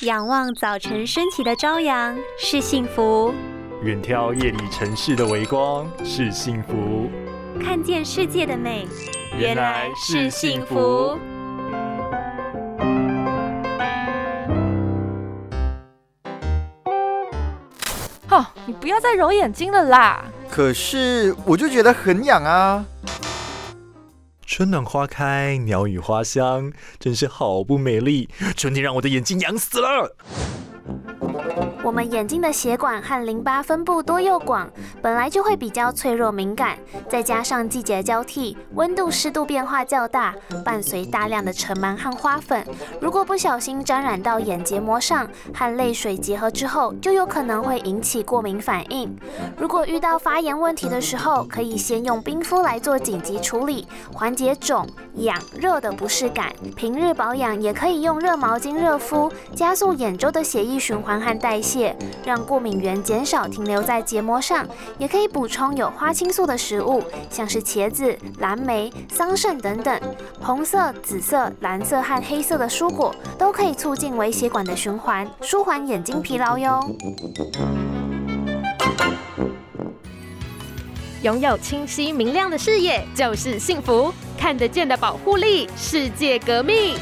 仰望早晨升起的朝阳是幸福，远眺夜里城市的微光是幸福，看见世界的美原来是幸福。哦，你不要再揉眼睛了啦！可是我就觉得很痒啊。春暖花开，鸟语花香，真是好不美丽。春天让我的眼睛痒死了。我们眼睛的血管和淋巴分布多又广，本来就会比较脆弱敏感，再加上季节交替，温度湿度变化较大，伴随大量的尘螨和花粉，如果不小心沾染到眼结膜上，和泪水结合之后，就有可能会引起过敏反应。如果遇到发炎问题的时候，可以先用冰敷来做紧急处理，缓解肿、痒、热的不适感。平日保养也可以用热毛巾热敷，加速眼周的血液循环和代谢。让过敏源减少停留在结膜上，也可以补充有花青素的食物，像是茄子、蓝莓、桑葚等等。红色、紫色、蓝色和黑色的蔬果都可以促进微血管的循环，舒缓眼睛疲劳哟。拥有清晰明亮的视野就是幸福，看得见的保护力，世界革命。